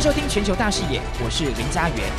收听全球大视野，我是林家元。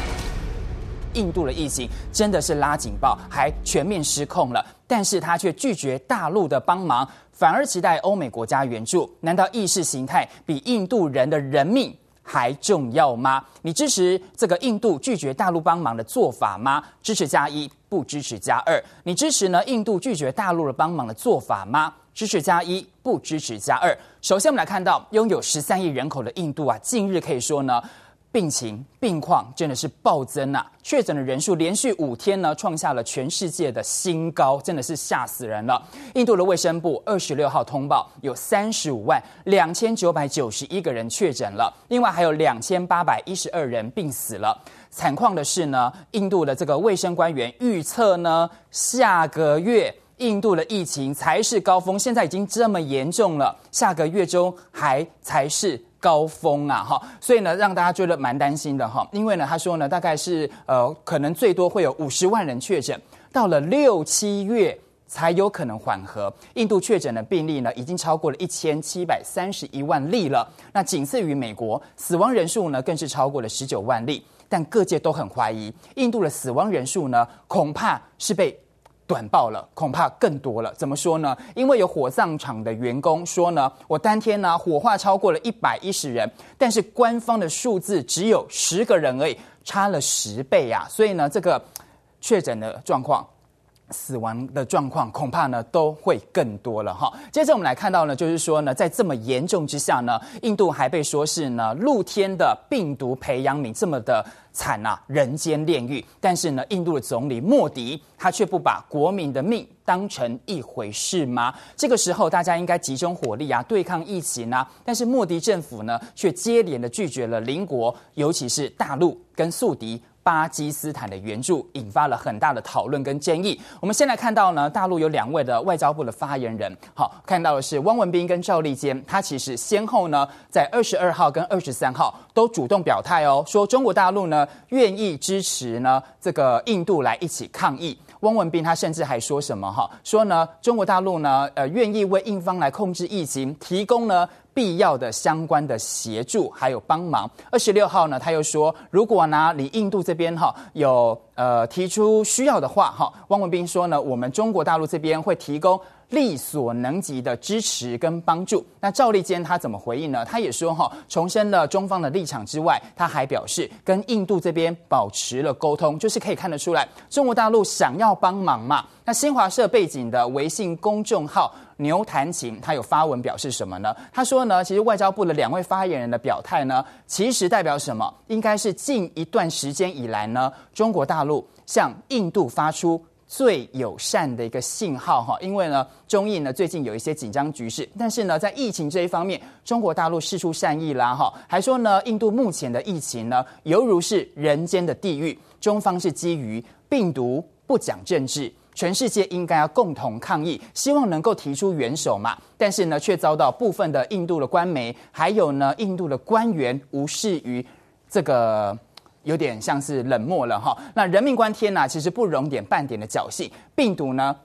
印度的疫情真的是拉警报，还全面失控了，但是他却拒绝大陆的帮忙，反而期待欧美国家援助。难道意识形态比印度人的人命还重要吗？你支持这个印度拒绝大陆帮忙的做法吗？支持加一，不支持加二。你支持呢？印度拒绝大陆的帮忙的做法吗？支持加一，不支持加二。首先，我们来看到拥有十三亿人口的印度啊，近日可以说呢，病情病况真的是暴增啊！确诊的人数连续五天呢，创下了全世界的新高，真的是吓死人了。印度的卫生部二十六号通报，有三十五万两千九百九十一个人确诊了，另外还有两千八百一十二人病死了。惨况的是呢，印度的这个卫生官员预测呢，下个月。印度的疫情才是高峰，现在已经这么严重了，下个月中还才是高峰啊！哈，所以呢，让大家觉得蛮担心的哈，因为呢，他说呢，大概是呃，可能最多会有五十万人确诊，到了六七月才有可能缓和。印度确诊的病例呢，已经超过了一千七百三十一万例了，那仅次于美国，死亡人数呢，更是超过了十九万例。但各界都很怀疑，印度的死亡人数呢，恐怕是被。短报了，恐怕更多了。怎么说呢？因为有火葬场的员工说呢，我当天呢火化超过了一百一十人，但是官方的数字只有十个人而已，差了十倍啊！所以呢，这个确诊的状况。死亡的状况恐怕呢都会更多了哈。接着我们来看到呢，就是说呢，在这么严重之下呢，印度还被说是呢露天的病毒培养皿，这么的惨啊，人间炼狱。但是呢，印度的总理莫迪他却不把国民的命当成一回事吗？这个时候大家应该集中火力啊，对抗疫情啊。但是莫迪政府呢，却接连的拒绝了邻国，尤其是大陆跟宿敌。巴基斯坦的援助引发了很大的讨论跟争议。我们先来看到呢，大陆有两位的外交部的发言人，好，看到的是汪文斌跟赵立坚，他其实先后呢在二十二号跟二十三号都主动表态哦，说中国大陆呢愿意支持呢这个印度来一起抗疫。汪文斌他甚至还说什么哈，说呢中国大陆呢呃愿意为印方来控制疫情提供呢。必要的相关的协助还有帮忙。二十六号呢，他又说，如果呢你印度这边哈有呃提出需要的话哈，汪文斌说呢，我们中国大陆这边会提供力所能及的支持跟帮助。那赵立坚他怎么回应呢？他也说哈，重申了中方的立场之外，他还表示跟印度这边保持了沟通，就是可以看得出来，中国大陆想要帮忙嘛。那新华社背景的微信公众号。牛弹琴，他有发文表示什么呢？他说呢，其实外交部的两位发言人的表态呢，其实代表什么？应该是近一段时间以来呢，中国大陆向印度发出最友善的一个信号哈。因为呢，中印呢最近有一些紧张局势，但是呢，在疫情这一方面，中国大陆释出善意啦哈，还说呢，印度目前的疫情呢，犹如是人间的地狱，中方是基于病毒不讲政治。全世界应该要共同抗议，希望能够提出援手嘛，但是呢，却遭到部分的印度的官媒，还有呢，印度的官员无视于这个，有点像是冷漠了哈。那人命关天呐、其实不容点半点的侥幸，病毒呢，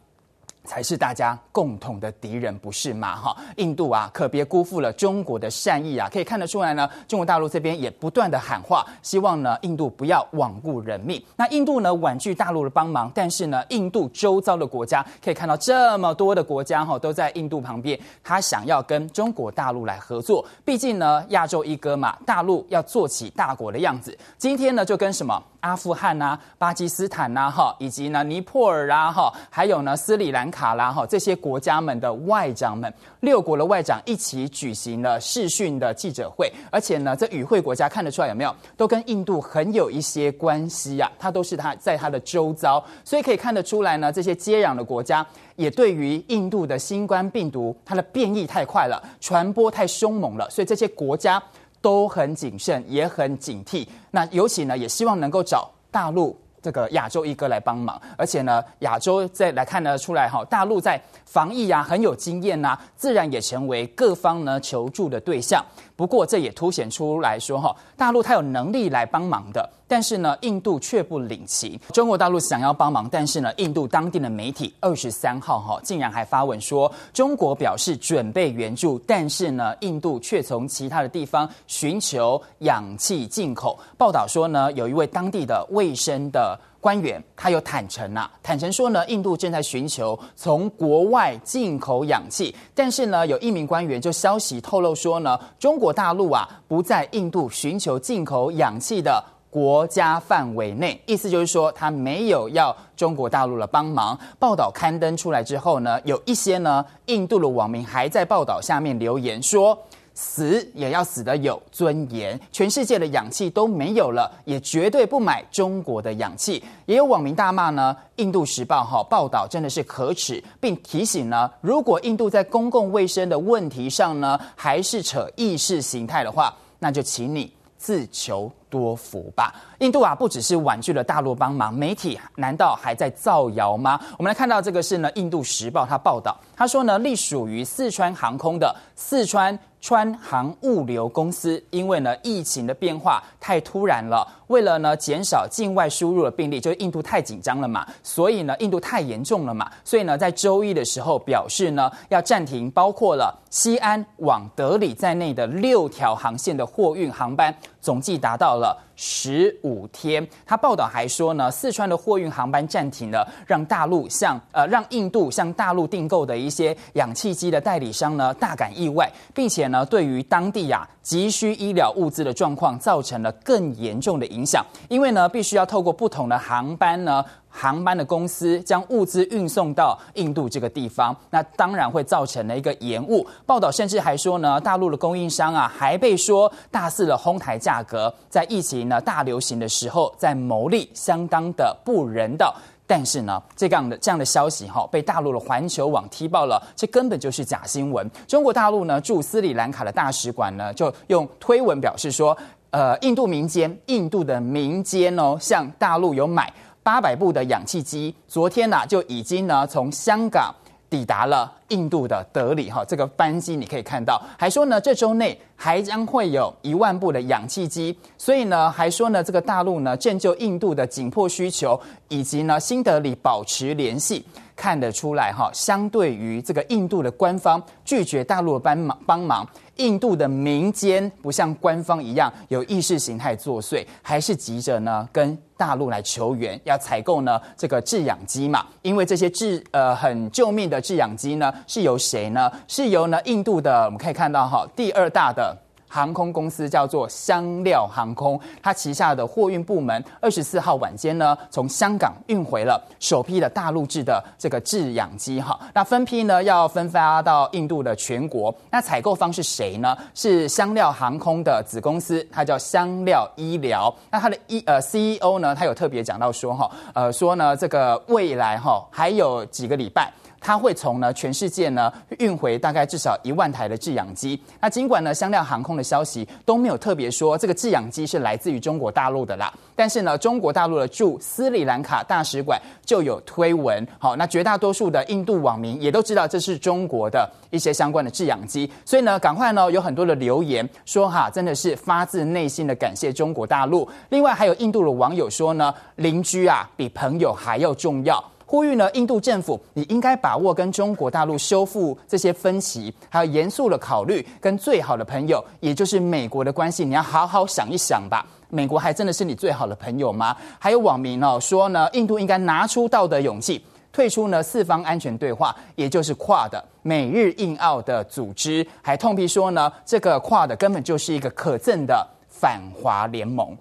才是大家共同的敌人，不是吗？哈，印度啊，可别辜负了中国的善意啊！可以看得出来呢，中国大陆这边也不断的喊话，希望呢，印度不要罔顾人命。那印度呢，婉拒大陆的帮忙，但是呢，印度周遭的国家可以看到这么多的国家哈，都在印度旁边，他想要跟中国大陆来合作。毕竟呢，亚洲一哥嘛，大陆要做起大国的样子。今天呢，就跟什么？阿富汗呐、巴基斯坦呐，哈，以及呢尼泊尔啊，哈，还有呢斯里兰卡啦，哈，这些国家们的外长们，六国的外长一起举行了视讯的记者会，而且呢，这与会国家看得出来有没有，都跟印度很有一些关系呀、啊，它都是它在它的周遭，所以可以看得出来呢，这些接壤的国家也对于印度的新冠病毒，它的变异太快了，传播太凶猛了，所以这些国家。都很谨慎，也很警惕。那尤其呢，也希望能够找大陆这个亚洲一哥来帮忙。而且呢，亚洲再来看得出来哈，大陆在防疫啊很有经验呐，自然也成为各方呢求助的对象。不过这也凸显出来说哈，大陆它有能力来帮忙的，但是呢，印度却不领情。中国大陆想要帮忙，但是呢，印度当地的媒体二十三号哈竟然还发文说，中国表示准备援助，但是呢，印度却从其他的地方寻求氧气进口。报道说呢，有一位当地的卫生的。官员他有坦诚啊，坦诚说呢，印度正在寻求从国外进口氧气，但是呢，有一名官员就消息透露说呢，中国大陆啊不在印度寻求进口氧气的国家范围内，意思就是说他没有要中国大陆的帮忙。报道刊登出来之后呢，有一些呢印度的网民还在报道下面留言说。死也要死得有尊严，全世界的氧气都没有了，也绝对不买中国的氧气。也有网民大骂呢，《印度时报》哈报道真的是可耻，并提醒呢，如果印度在公共卫生的问题上呢，还是扯意识形态的话，那就请你自求多福吧。印度啊，不只是婉拒了大陆帮忙，媒体难道还在造谣吗？我们来看到这个是呢，《印度时报》他报道，他说呢，隶属于四川航空的四川。川航物流公司因为呢疫情的变化太突然了，为了呢减少境外输入的病例，就是印度太紧张了嘛，所以呢印度太严重了嘛，所以呢在周一的时候表示呢要暂停包括了西安往德里在内的六条航线的货运航班，总计达到了十五天。他报道还说呢，四川的货运航班暂停了，让大陆向呃让印度向大陆订购的一些氧气机的代理商呢大感意外，并且呢。对于当地呀急需医疗物资的状况造成了更严重的影响，因为呢必须要透过不同的航班呢，航班的公司将物资运送到印度这个地方，那当然会造成了一个延误。报道甚至还说呢，大陆的供应商啊还被说大肆的哄抬价格，在疫情呢大流行的时候在牟利，相当的不人道。但是呢，这样的这样的消息哈，被大陆的环球网踢爆了，这根本就是假新闻。中国大陆呢驻斯里兰卡的大使馆呢，就用推文表示说，呃，印度民间，印度的民间哦，向大陆有买八百部的氧气机，昨天呢就已经呢从香港。抵达了印度的德里哈，这个班机你可以看到，还说呢，这周内还将会有一万部的氧气机，所以呢，还说呢，这个大陆呢，正就印度的紧迫需求以及呢，新德里保持联系。看得出来哈，相对于这个印度的官方拒绝大陆的帮忙帮忙，印度的民间不像官方一样有意识形态作祟，还是急着呢跟大陆来求援，要采购呢这个制氧机嘛。因为这些制呃很救命的制氧机呢，是由谁呢？是由呢印度的我们可以看到哈第二大的。航空公司叫做香料航空，它旗下的货运部门二十四号晚间呢，从香港运回了首批的大陆制的这个制氧机哈，那分批呢要分发到印度的全国。那采购方是谁呢？是香料航空的子公司，它叫香料医疗。那它的一呃 CEO 呢，他有特别讲到说哈，呃说呢这个未来哈还有几个礼拜。它会从呢全世界呢运回大概至少一万台的制氧机。那尽管呢香料航空的消息都没有特别说这个制氧机是来自于中国大陆的啦，但是呢中国大陆的驻斯里兰卡大使馆就有推文。好，那绝大多数的印度网民也都知道这是中国的一些相关的制氧机，所以呢赶快呢有很多的留言说哈真的是发自内心的感谢中国大陆。另外还有印度的网友说呢邻居啊比朋友还要重要。呼吁呢，印度政府你应该把握跟中国大陆修复这些分歧，还有严肃的考虑跟最好的朋友，也就是美国的关系，你要好好想一想吧。美国还真的是你最好的朋友吗？还有网民哦说呢，印度应该拿出道德勇气，退出呢四方安全对话，也就是跨的美日印澳的组织，还痛批说呢，这个跨的根本就是一个可憎的反华联盟。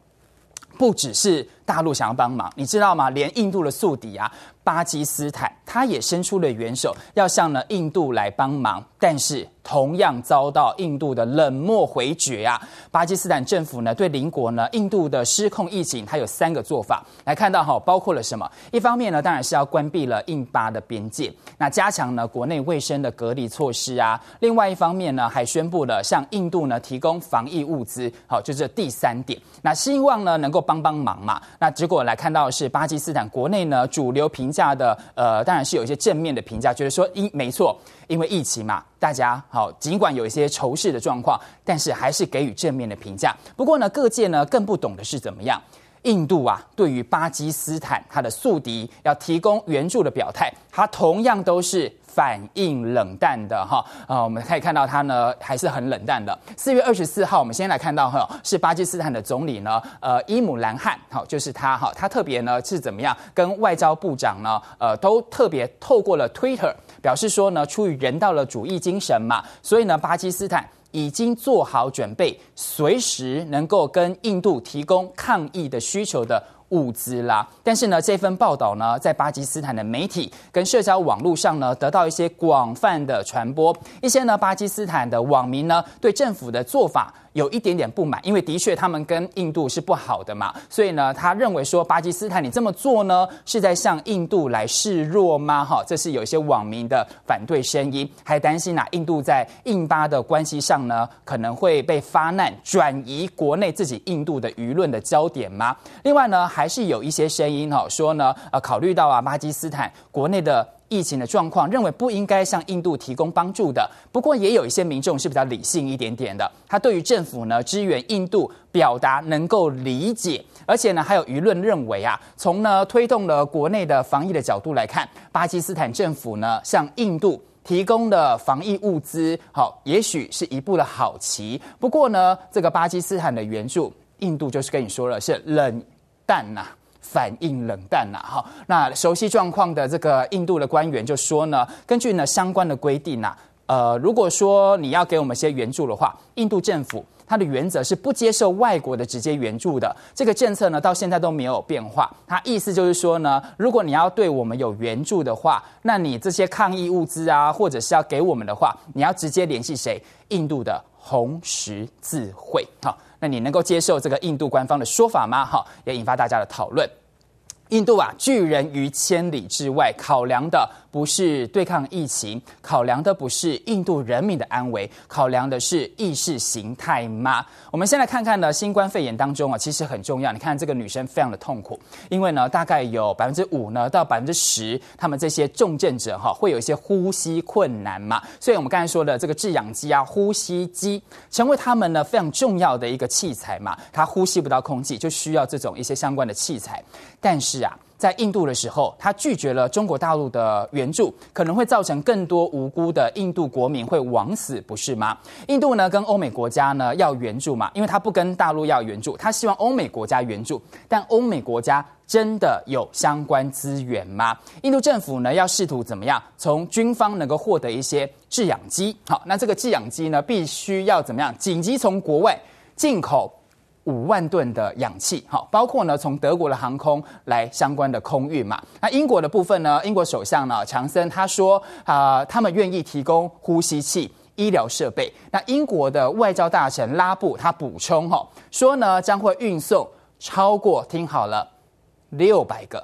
不只是大陆想要帮忙，你知道吗？连印度的宿敌啊，巴基斯坦，他也伸出了援手，要向呢印度来帮忙，但是。同样遭到印度的冷漠回绝啊！巴基斯坦政府呢，对邻国呢印度的失控疫情，它有三个做法。来看到哈，包括了什么？一方面呢，当然是要关闭了印巴的边界，那加强呢国内卫生的隔离措施啊。另外一方面呢，还宣布了向印度呢提供防疫物资。好，就这第三点。那希望呢能够帮帮忙嘛。那结果来看到是巴基斯坦国内呢主流评价的，呃，当然是有一些正面的评价，觉得说，因没错。因为疫情嘛，大家好，尽管有一些仇视的状况，但是还是给予正面的评价。不过呢，各界呢更不懂的是怎么样？印度啊，对于巴基斯坦它的宿敌要提供援助的表态，它同样都是反应冷淡的哈。呃，我们可以看到它呢还是很冷淡的。四月二十四号，我们先来看到哈，是巴基斯坦的总理呢，呃，伊姆兰汗，好，就是他哈，他特别呢是怎么样跟外交部长呢，呃，都特别透过了 Twitter 表示说呢，出于人道的主义精神嘛，所以呢，巴基斯坦。已经做好准备，随时能够跟印度提供抗疫的需求的物资啦，但是呢，这份报道呢，在巴基斯坦的媒体跟社交网络上呢，得到一些广泛的传播。一些呢，巴基斯坦的网民呢，对政府的做法有一点点不满，因为的确他们跟印度是不好的嘛，所以呢，他认为说巴基斯坦你这么做呢，是在向印度来示弱吗？哈，这是有一些网民的反对声音，还担心啊，印度在印巴的关系上呢，可能会被发难，转移国内自己印度的舆论的焦点吗？另外呢，还是有一些声音哈，说呢，呃，考虑到啊，巴基斯坦国内的疫情的状况，认为不应该向印度提供帮助的。不过，也有一些民众是比较理性一点点的，他对于政府呢支援印度表达能够理解，而且呢，还有舆论认为啊，从呢推动了国内的防疫的角度来看，巴基斯坦政府呢向印度提供的防疫物资，好，也许是一步的好棋。不过呢，这个巴基斯坦的援助，印度就是跟你说了是冷。淡呐，反应冷淡呐，哈。那熟悉状况的这个印度的官员就说呢，根据呢相关的规定呐，呃，如果说你要给我们些援助的话，印度政府它的原则是不接受外国的直接援助的。这个政策呢，到现在都没有变化。它意思就是说呢，如果你要对我们有援助的话，那你这些抗疫物资啊，或者是要给我们的话，你要直接联系谁？印度的红十字会，哈。你能够接受这个印度官方的说法吗？哈，也引发大家的讨论。印度啊，拒人于千里之外，考量的不是对抗疫情，考量的不是印度人民的安危，考量的是意识形态吗？我们先来看看呢，新冠肺炎当中啊，其实很重要。你看这个女生非常的痛苦，因为呢，大概有百分之五呢到百分之十，他们这些重症者哈，会有一些呼吸困难嘛。所以我们刚才说的这个制氧机啊，呼吸机成为他们呢非常重要的一个器材嘛。他呼吸不到空气，就需要这种一些相关的器材，但是啊。在印度的时候，他拒绝了中国大陆的援助，可能会造成更多无辜的印度国民会枉死，不是吗？印度呢，跟欧美国家呢要援助嘛，因为他不跟大陆要援助，他希望欧美国家援助，但欧美国家真的有相关资源吗？印度政府呢要试图怎么样从军方能够获得一些制氧机？好，那这个制氧机呢，必须要怎么样紧急从国外进口？五万吨的氧气，好，包括呢从德国的航空来相关的空运嘛。那英国的部分呢，英国首相呢强森他说啊、他们愿意提供呼吸器、医疗设备。那英国的外交大臣拉布他补充哈，说呢将会运送超过，听好了，六百个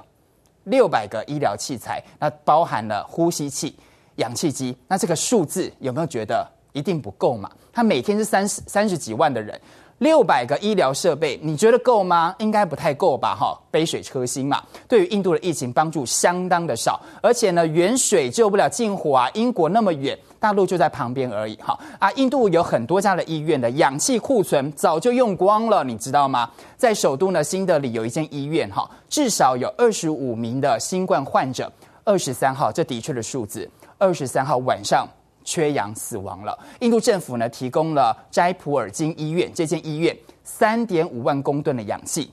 六百个医疗器材，那包含了呼吸器、氧气机。那这个数字有没有觉得一定不够嘛？他每天是三十三十几万的人。六百个医疗设备，你觉得够吗？应该不太够吧，哈，杯水车薪嘛。对于印度的疫情帮助相当的少，而且呢，远水救不了近火啊。英国那么远，大陆就在旁边而已，哈啊。印度有很多家的医院的氧气库存早就用光了，你知道吗？在首都呢，新德里有一间医院，哈，至少有二十五名的新冠患者。二十三号，这的确的数字，二十三号晚上。缺氧死亡了。印度政府呢，提供了斋普尔金医院这间医院三点五万公吨的氧气，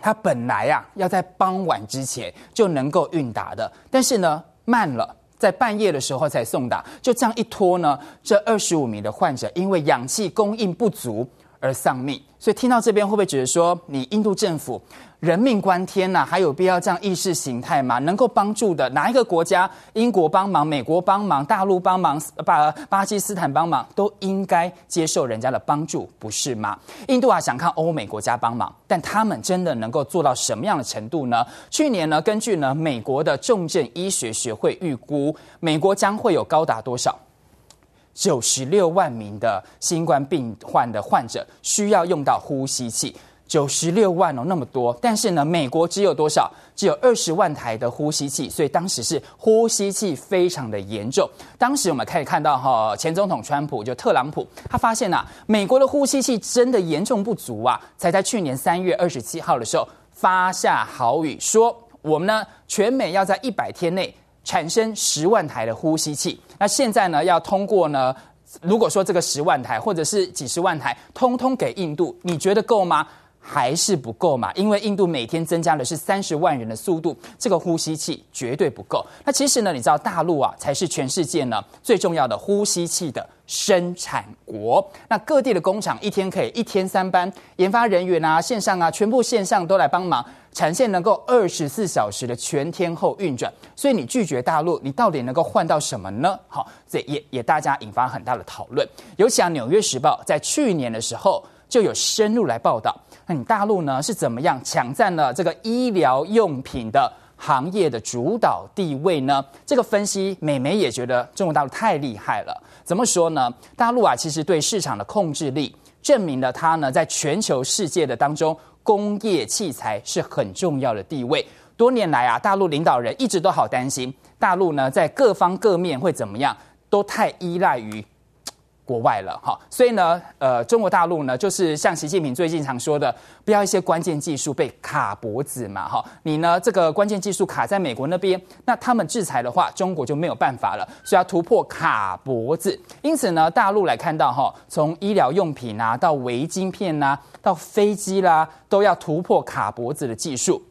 它本来啊要在傍晚之前就能够运达的，但是呢慢了，在半夜的时候才送达，就这样一拖呢，这二十五名的患者因为氧气供应不足而丧命。所以听到这边会不会觉得说，你印度政府人命关天呐、还有必要这样意识形态吗？能够帮助的哪一个国家，英国帮忙、美国帮忙、大陆帮忙、巴巴基斯坦帮忙，都应该接受人家的帮助，不是吗？印度啊，想看欧美国家帮忙，但他们真的能够做到什么样的程度呢？去年呢，根据呢美国的重症医学学会预估，美国将会有高达多少？九十六万名的新冠病患的患者需要用到呼吸器，九十六万哦，那么多。但是呢，美国只有多少？只有二十万台的呼吸器，所以当时是呼吸器非常的严重。当时我们可以看到哈，前总统川普就特朗普，他发现呐，美国的呼吸器真的严重不足啊，才在去年三月二十七号的时候。发下豪语，说我们呢全美要在一百天内产生十万台的呼吸器。那现在呢要通过呢，如果说这个十万台或者是几十万台，通通给印度，你觉得够吗？还是不够嘛？因为印度每天增加的是三十万人的速度，这个呼吸器绝对不够。那其实呢，你知道大陆啊才是全世界呢最重要的呼吸器的生产国。那各地的工厂一天可以一天三班，研发人员啊、线上啊，全部线上都来帮忙，产线能够二十四小时的全天候运转。所以你拒绝大陆，你到底能够换到什么呢？好，这也也大家引发很大的讨论。尤其啊，《纽约时报》在去年的时候就有深入来报道。那你大陆呢是怎么样抢占了这个医疗用品的行业的主导地位呢？这个分析，美媒也觉得中国大陆太厉害了。怎么说呢？大陆啊，其实对市场的控制力，证明了它呢在全球世界的当中，工业器材是很重要的地位。多年来啊，大陆领导人一直都好担心，大陆呢在各方各面会怎么样，都太依赖于。国外了哈，所以呢，呃，中国大陆呢，就是像习近平最近常说的，不要一些关键技术被卡脖子嘛哈。你呢，这个关键技术卡在美国那边，那他们制裁的话，中国就没有办法了，所以要突破卡脖子。因此呢，大陆来看到哈，从医疗用品啊，到微晶片呐，到飞机啦，都要突破卡脖子的技术。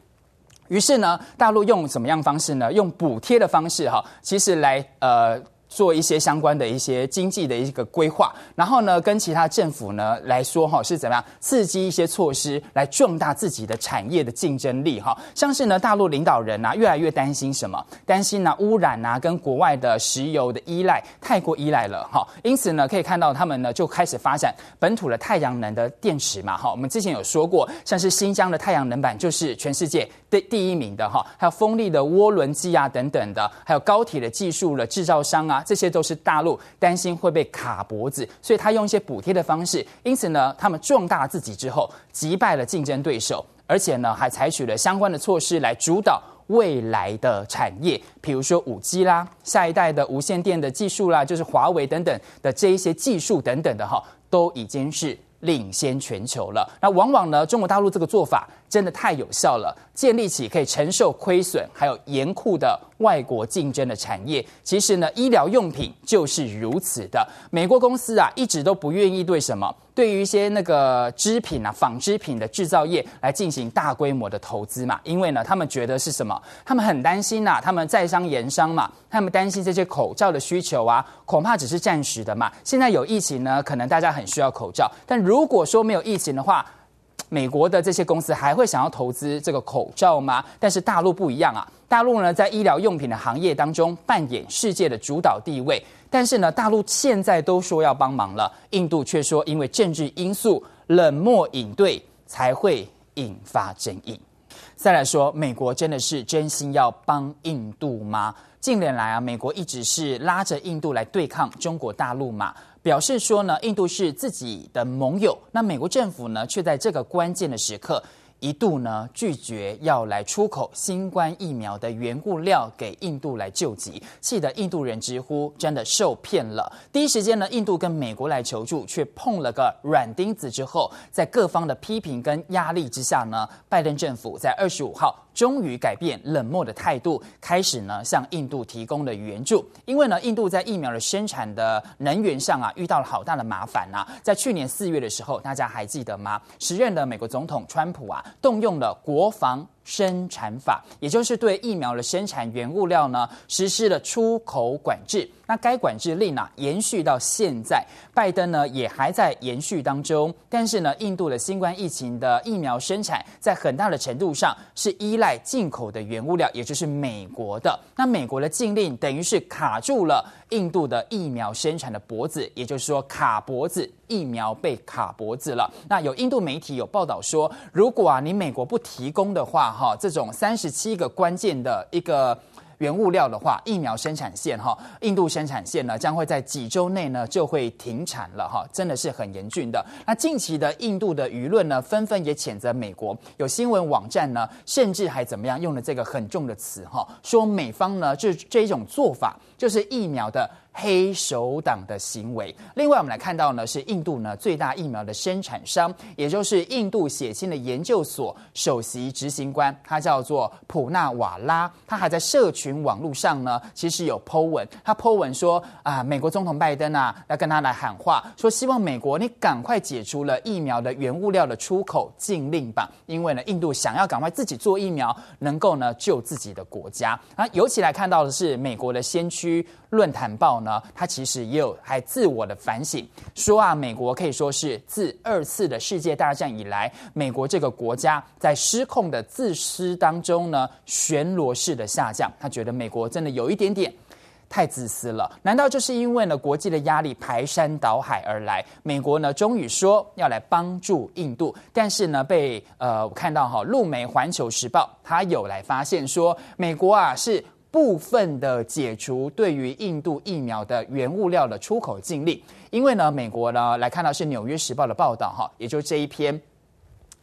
于是呢，大陆用什么样方式呢？用补贴的方式哈，其实来呃。做一些相关的一些经济的一个规划，然后呢，跟其他政府呢来说哈，是怎么样刺激一些措施来壮大自己的产业的竞争力哈？像是呢，大陆领导人啊，越来越担心什么？担心呢污染啊，跟国外的石油的依赖太过依赖了哈。因此呢，可以看到他们呢就开始发展本土的太阳能的电池嘛哈。我们之前有说过，像是新疆的太阳能板就是全世界第一名的哈，还有风力的涡轮机啊等等的，还有高铁的技术的制造商啊。这些都是大陆担心会被卡脖子，所以他用一些补贴的方式。因此呢，他们壮大自己之后，击败了竞争对手，而且呢，还采取了相关的措施来主导未来的产业，比如说五 G 啦，下一代的无线电的技术啦，就是华为等等的这一些技术等等的哈，都已经是领先全球了。那往往呢，中国大陆这个做法真的太有效了，建立起可以承受亏损还有严酷的。外国竞争的产业，其实呢，医疗用品就是如此的。美国公司啊，一直都不愿意对什么，对于一些那个织品啊、纺织品的制造业来进行大规模的投资嘛，因为呢，他们觉得是什么？他们很担心呐、他们在商言商嘛，他们担心这些口罩的需求啊，恐怕只是暂时的嘛。现在有疫情呢，可能大家很需要口罩，但如果说没有疫情的话，美国的这些公司还会想要投资这个口罩吗？但是大陆不一样啊，大陆呢在医疗用品的行业当中扮演世界的主导地位。但是呢，大陆现在都说要帮忙了，印度却说因为政治因素冷漠应对，才会引发争议。再来说，美国真的是真心要帮印度吗？近年来啊，美国一直是拉着印度来对抗中国大陆嘛。表示说呢，印度是自己的盟友，那美国政府呢，却在这个关键的时刻，一度呢拒绝要来出口新冠疫苗的原物料给印度来救急，气得印度人直呼真的受骗了。第一时间呢，印度跟美国来求助，却碰了个软钉子。之后，在各方的批评跟压力之下呢，拜登政府在二十五号。终于改变冷漠的态度，开始呢向印度提供了援助。因为呢，印度在疫苗的生产的能源上啊遇到了好大的麻烦呐。在去年四月的时候，大家还记得吗？时任的美国总统川普啊动用了国防生产法，也就是对疫苗的生产原物料呢实施了出口管制。那该管制令呢延续到现在，拜登呢也还在延续当中。但是呢，印度的新冠疫情的疫苗生产在很大的程度上是依赖进口的原物料，也就是美国的。那美国的禁令等于是卡住了印度的疫苗生产的脖子，也就是说卡脖子，疫苗被卡脖子了。那有印度媒体有报道说，如果啊你美国不提供的话，哈，这种三十七个关键的一个。原物料的话，疫苗生产线哈，印度生产线呢将会在几周内呢就会停产了哈，真的是很严峻的。那近期的印度的舆论呢，纷纷也谴责美国，有新闻网站呢，甚至还怎么样用了这个很重的词哈，说美方呢这这一种做法就是疫苗的黑手党的行为。另外，我们来看到呢，是印度呢最大疫苗的生产商，也就是印度血清的研究所首席执行官，他叫做普纳瓦拉。他还在社群网络上呢，其实有 po 文，他 po 文说啊，美国总统拜登啊，要跟他来喊话，说希望美国你赶快解除了疫苗的原物料的出口禁令吧，因为呢，印度想要赶快自己做疫苗，能够呢救自己的国家。啊，尤其来看到的是美国的先驱论坛报呢，他其实也有还自我的反省，说啊，美国可以说是自二次的世界大战以来，美国这个国家在失控的自私当中呢，旋螺式的下降。他觉得美国真的有一点点太自私了。难道就是因为呢国际的压力排山倒海而来，美国呢终于说要来帮助印度，但是呢被呃我看到哈陆媒《环球时报》他有来发现说，美国啊是。部分的解除对于印度疫苗的原物料的出口禁令，因为呢，美国呢来看到是《纽约时报》的报道哈，也就这一篇，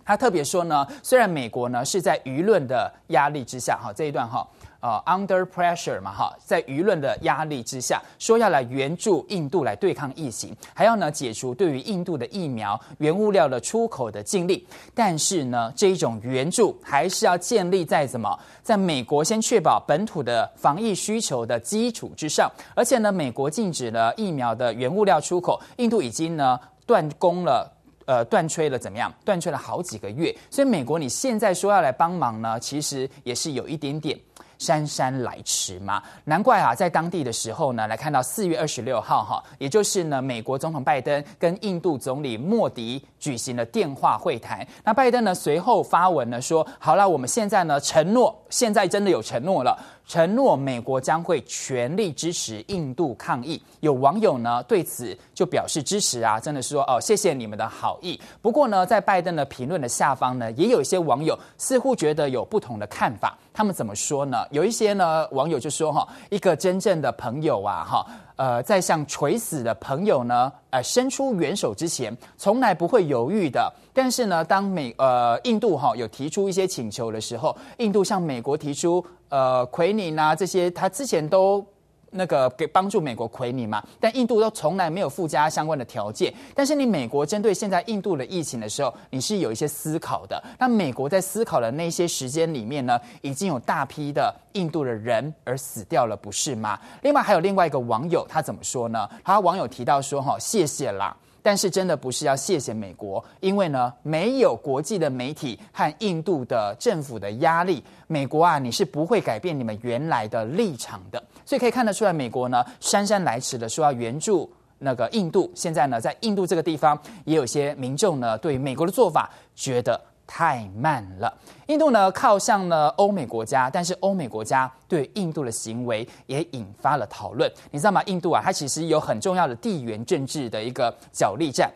他特别说呢，虽然美国呢是在舆论的压力之下哈，这一段哈。呃，under pressure 嘛，哈，在舆论的压力之下，说要来援助印度来对抗疫情，还要呢解除对于印度的疫苗原物料的出口的禁令。但是呢，这一种援助还是要建立在什么？在美国先确保本土的防疫需求的基础之上。而且呢，美国禁止了疫苗的原物料出口，印度已经呢断供了，呃，断吹了怎么样？断吹了好几个月。所以美国你现在说要来帮忙呢，其实也是有一点点。姗姗来迟吗，难怪啊，在当地的时候呢，来看到四月二十六号哈，也就是呢，美国总统拜登跟印度总理莫迪举行了电话会谈。那拜登呢，随后发文呢说，好了，我们现在呢承诺，现在真的有承诺了。承诺美国将会全力支持印度抗疫。有网友呢对此就表示支持啊，真的是说哦，谢谢你们的好意。不过呢，在拜登的评论的下方呢，也有一些网友似乎觉得有不同的看法。他们怎么说呢？有一些呢网友就说哈，一个真正的朋友啊，哈，呃，在向垂死的朋友呢，呃，伸出援手之前，从来不会犹豫的。但是呢，当美呃印度哈有提出一些请求的时候，印度向美国提出。呃，奎宁啊，这些他之前都那个给帮助美国奎宁嘛，但印度都从来没有附加相关的条件。但是你美国针对现在印度的疫情的时候，你是有一些思考的。那美国在思考的那些时间里面呢，已经有大批的印度的人而死掉了，不是吗？另外还有另外一个网友，他怎么说呢？他网友提到说：“哈，谢谢啦。”但是真的不是要谢谢美国，因为呢，没有国际的媒体和印度的政府的压力，美国啊，你是不会改变你们原来的立场的。所以可以看得出来，美国呢姗姗来迟的说要援助那个印度，现在呢，在印度这个地方，也有些民众呢对美国的做法觉得。太慢了。印度呢靠向了欧美国家，但是欧美国家对印度的行为也引发了讨论。你知道吗？印度啊，它其实有很重要的地缘政治的一个角力战，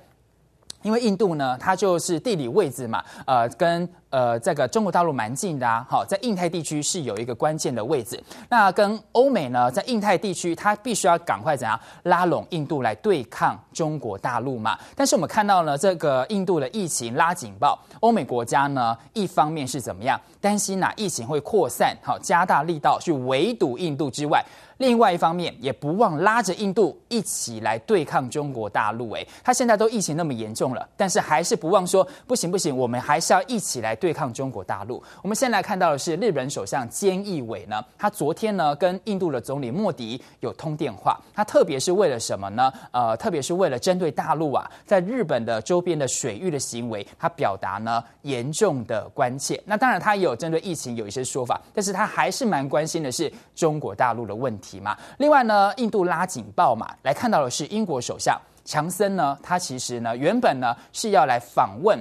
因为印度呢，它就是地理位置嘛，呃，跟。呃，这个中国大陆蛮近的啊，好，在印太地区是有一个关键的位置。那跟欧美呢，在印太地区，它必须要赶快怎样拉拢印度来对抗中国大陆嘛？但是我们看到呢，这个印度的疫情拉警报，欧美国家呢，一方面是怎么样担心哪疫情会扩散，好，加大力道去围堵印度之外，另外一方面也不忘拉着印度一起来对抗中国大陆。哎，他现在都疫情那么严重了，但是还是不忘说不行不行，我们还是要一起来对。抗中国大陆，我们先来看到的是日本首相菅义伟呢，他昨天呢跟印度的总理莫迪有通电话，他特别是为了什么呢？呃，特别是为了针对大陆啊，在日本的周边的水域的行为，他表达呢严重的关切。那当然，他也有针对疫情有一些说法，但是他还是蛮关心的是中国大陆的问题题嘛。另外呢，印度拉警报嘛，来看到的是英国首相强森呢，他其实呢原本呢是要来访问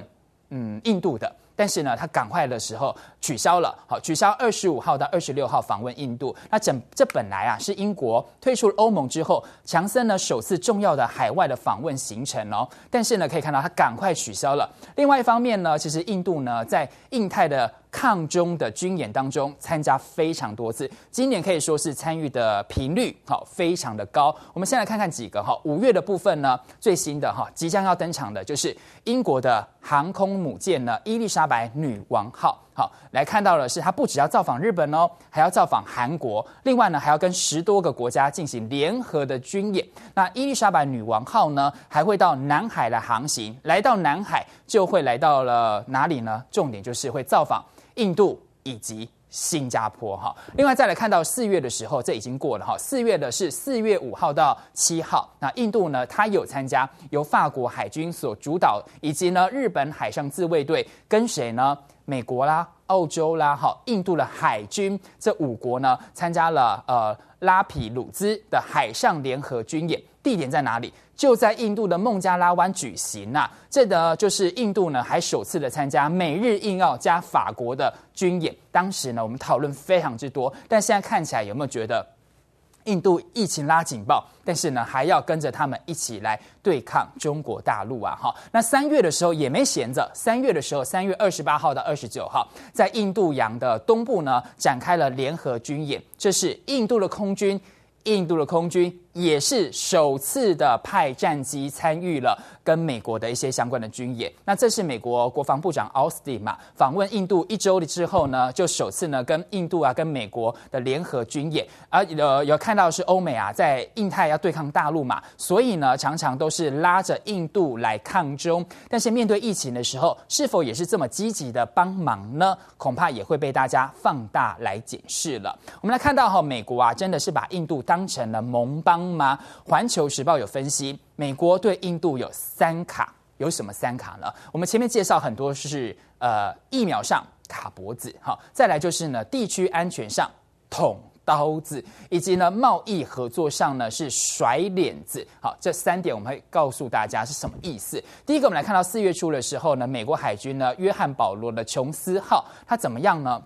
嗯印度的。但是呢，他赶快的时候取消了，好，取消二十五号到二十六号访问印度。那整这本来啊是英国退出欧盟之后，强森呢首次重要的海外的访问行程哦。但是呢，可以看到他赶快取消了。另外一方面呢，其实印度呢在印太的。抗中的军演当中参加非常多次，今年可以说是参与的频率好非常的高。我们先来看看几个哈，五月的部分呢，最新的哈即将要登场的就是英国的航空母舰呢伊丽莎白女王号。好，来看到的是，它不只要造访日本哦，还要造访韩国，另外呢，还要跟十多个国家进行联合的军演。那伊丽莎白女王号呢，还会到南海来航行，来到南海就会来到了哪里呢？重点就是会造访印度以及新加坡哈。另外再来看到四月的时候，这已经过了哈。四月的是四月五号到七号，那印度呢，它有参加由法国海军所主导，以及呢日本海上自卫队跟谁呢？美国啦、澳洲啦、哈、印度的海军这五国呢，参加了呃拉皮鲁兹的海上联合军演，地点在哪里？就在印度的孟加拉湾举行呐、这呢就是印度呢还首次的参加美日印澳加法国的军演。当时呢我们讨论非常之多，但现在看起来有没有觉得？印度疫情拉警报，但是呢，还要跟着他们一起来对抗中国大陆啊！哈，那三月的时候也没闲着。三月的时候，三月二十八号到二十九号，在印度洋的东部呢，展开了联合军演。这是印度的空军，印度的空军。也是首次的派战机参与了跟美国的一些相关的军演。那这是美国国防部长奥斯汀嘛，访问印度一周之后呢，就首次呢跟印度啊跟美国的联合军演。而呃有看到是欧美啊在印太要对抗大陆嘛，所以呢常常都是拉着印度来抗中。但是面对疫情的时候，是否也是这么积极的帮忙呢？恐怕也会被大家放大来检视了。我们来看到哈，美国啊真的是把印度当成了盟邦。吗？环球时报有分析，美国对印度有三卡，有什么三卡呢？我们前面介绍很多是呃疫苗上卡脖子，好，再来就是呢地区安全上捅刀子，以及呢贸易合作上呢是甩脸子，好，这三点我们会告诉大家是什么意思。第一个，我们来看到四月初的时候呢，美国海军呢约翰保罗的琼斯号，它怎么样呢？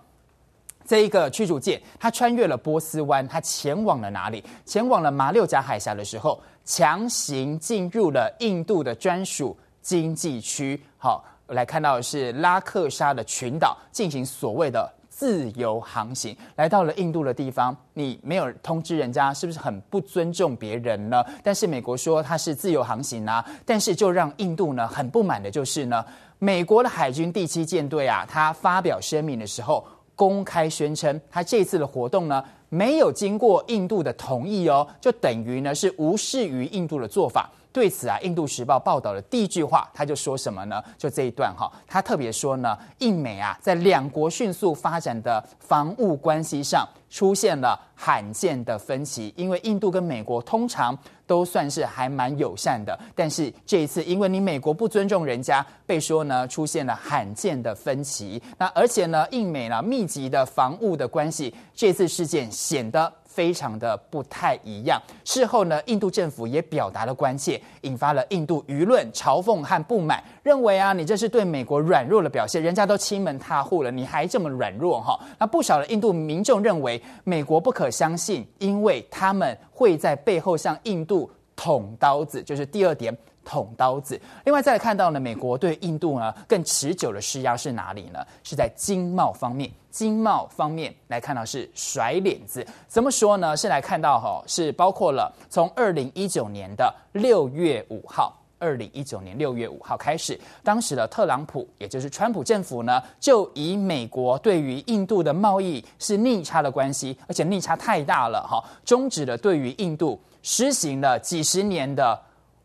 这一个驱逐舰，它穿越了波斯湾，它前往了哪里？前往了马六甲海峡的时候，强行进入了印度的专属经济区。好，来看到的是拉克沙的群岛，进行所谓的自由航行，来到了印度的地方，你没有通知人家，是不是很不尊重别人呢？但是美国说它是自由航行啊，但是就让印度呢很不满的就是呢，美国的海军第七舰队啊，它发表声明的时候。公开宣称，他这次的活动呢，没有经过印度的同意哦，就等于呢是无视于印度的做法。对此啊，《印度时报》报道的第一句话，他就说什么呢？就这一段哈，他特别说呢，印美啊，在两国迅速发展的防务关系上出现了罕见的分歧，因为印度跟美国通常。都算是还蛮友善的，但是这一次因为你美国不尊重人家，被说呢出现了罕见的分歧。那而且呢，印美呢密集的防务的关系，这次事件显得。非常的不太一样。事后呢，印度政府也表达了关切，引发了印度舆论嘲讽和不满，认为啊，你这是对美国软弱的表现，人家都欺门踏户了，你还这么软弱哈？那不少的印度民众认为，美国不可相信，因为他们会在背后向印度捅刀子，就是第二点。捅刀子。另外再来看到呢，美国对印度呢更持久的施压是哪里呢？是在经贸方面。经贸方面来看到是甩脸子。怎么说呢？是来看到哈，是包括了从二零一九年的六月五号，二零一九年六月五号开始，当时的特朗普，也就是川普政府呢，就以美国对于印度的贸易是逆差的关系，而且逆差太大了哈，终止了对于印度实行了几十年的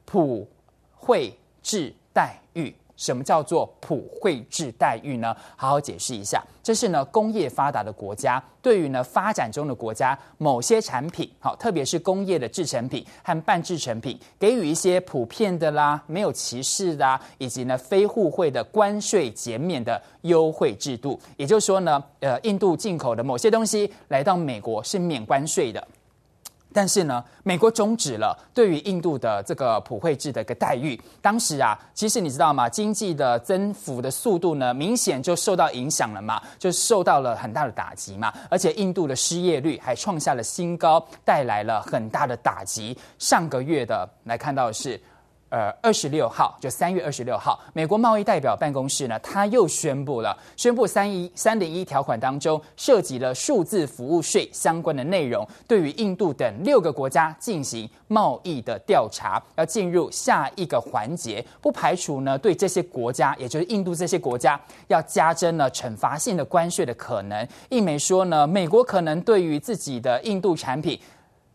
普惠制待遇，什么叫做普惠制待遇呢？好好解释一下。这是呢，工业发达的国家对于呢发展中的国家某些产品，好，特别是工业的制成品和半制成品，给予一些普遍的啦、没有歧视的，以及呢非互惠的关税减免的优惠制度。也就是说呢，呃，印度进口的某些东西来到美国是免关税的。但是呢，美国终止了对于印度的这个普惠制的一个待遇。当时啊，其实你知道吗？经济的增幅的速度呢，明显就受到影响了嘛，就受到了很大的打击嘛。而且印度的失业率还创下了新高，带来了很大的打击。上个月的来看到的是。呃，二十六号就三月二十六号，美国贸易代表办公室呢，他又宣布了，宣布三一三零一条款当中涉及了数字服务税相关的内容，对于印度等六个国家进行贸易的调查，要进入下一个环节，不排除呢对这些国家，也就是印度这些国家，要加征了惩罚性的关税的可能。印媒说呢，美国可能对于自己的印度产品。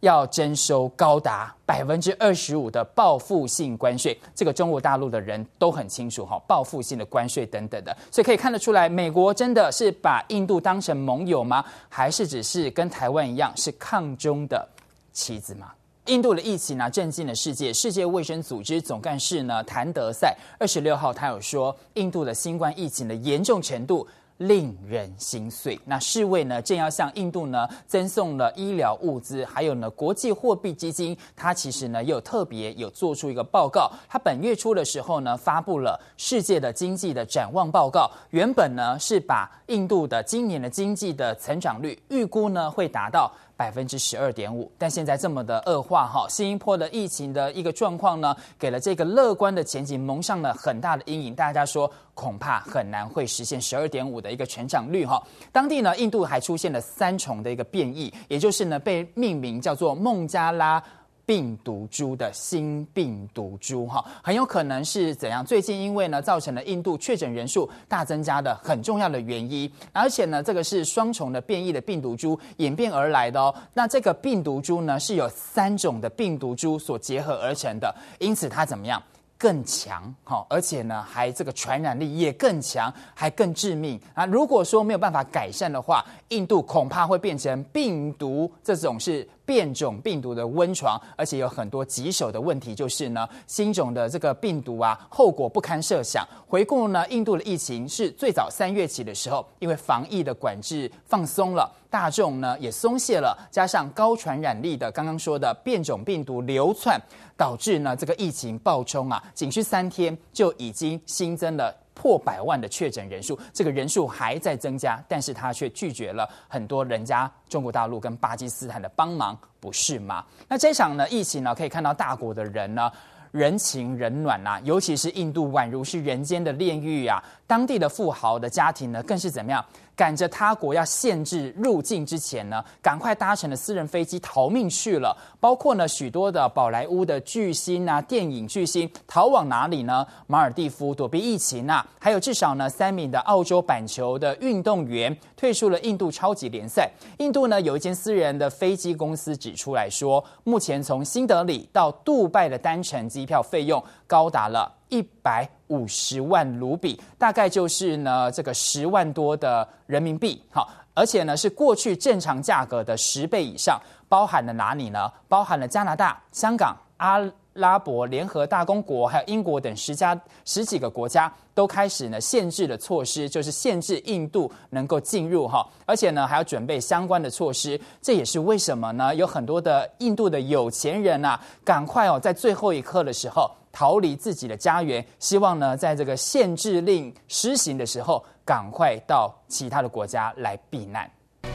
要征收高达百分之二十五的报复性关税，这个中国大陆的人都很清楚哈，报复性的关税等等的，所以可以看得出来，美国真的是把印度当成盟友吗？还是只是跟台湾一样是抗中的棋子吗？印度的疫情呢，震惊了世界。世界卫生组织总干事呢，谭德赛二十六号他有说，印度的新冠疫情的严重程度。令人心碎。那世卫呢，正要向印度呢赠送了医疗物资，还有呢，国际货币基金，它其实呢又特别有做出一个报告。它本月初的时候呢，发布了世界的经济的展望报告。原本呢是把印度的今年的经济的成长率预估呢会达到。百分之十二点五，但现在这么的恶化哈，新一波的疫情的一个状况呢，给了这个乐观的前景蒙上了很大的阴影。大家说恐怕很难会实现十二点五的一个成长率哈。当地呢，印度还出现了三重的一个变异，也就是呢被命名叫做孟加拉。病毒株的新病毒株，哈，很有可能是怎样？最近因为呢，造成了印度确诊人数大增加的很重要的原因，而且呢，这个是双重的变异的病毒株演变而来的哦。那这个病毒株呢，是有三种的病毒株所结合而成的，因此它怎么样？更强，哈，而且呢，还这个传染力也更强，还更致命啊！如果说没有办法改善的话，印度恐怕会变成病毒这种是变种病毒的温床，而且有很多棘手的问题，就是呢，新种的这个病毒啊，后果不堪设想。回顾呢，印度的疫情是最早三月起的时候，因为防疫的管制放松了，大众呢也松懈了，加上高传染力的刚刚说的变种病毒流窜。导致呢这个疫情暴冲啊，仅需三天就已经新增了破百万的确诊人数，这个人数还在增加，但是他却拒绝了很多人家中国大陆跟巴基斯坦的帮忙，不是吗？那这场呢疫情呢，可以看到大国的人呢。人情人暖呐、啊，尤其是印度，宛如是人间的炼狱啊！当地的富豪的家庭呢，更是怎么样？赶着他国要限制入境之前呢，赶快搭乘了私人飞机逃命去了。包括呢许多的宝莱坞的巨星啊，电影巨星逃往哪里呢？马尔地夫躲避疫情啊！还有至少呢三名的澳洲板球的运动员退出了印度超级联赛。印度呢有一间私人的飞机公司指出来说，目前从新德里到杜拜的单程机票费用高达了一百五十万卢比，大概就是呢这个十万多的人民币。好，而且呢是过去正常价格的十倍以上，包含了哪里呢？包含了加拿大、香港、阿拉伯联合大公国，还有英国等十家十几个国家都开始呢限制的措施，就是限制印度能够进入哈，而且呢还要准备相关的措施。这也是为什么呢？有很多的印度的有钱人啊，赶快哦在最后一刻的时候。逃离自己的家园，希望呢，在这个限制令施行的时候，赶快到其他的国家来避难。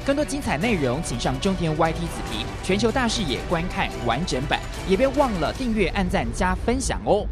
更多精彩内容，请上中天 YT 子频全球大视野观看完整版，也别忘了订阅、按赞、加分享哦。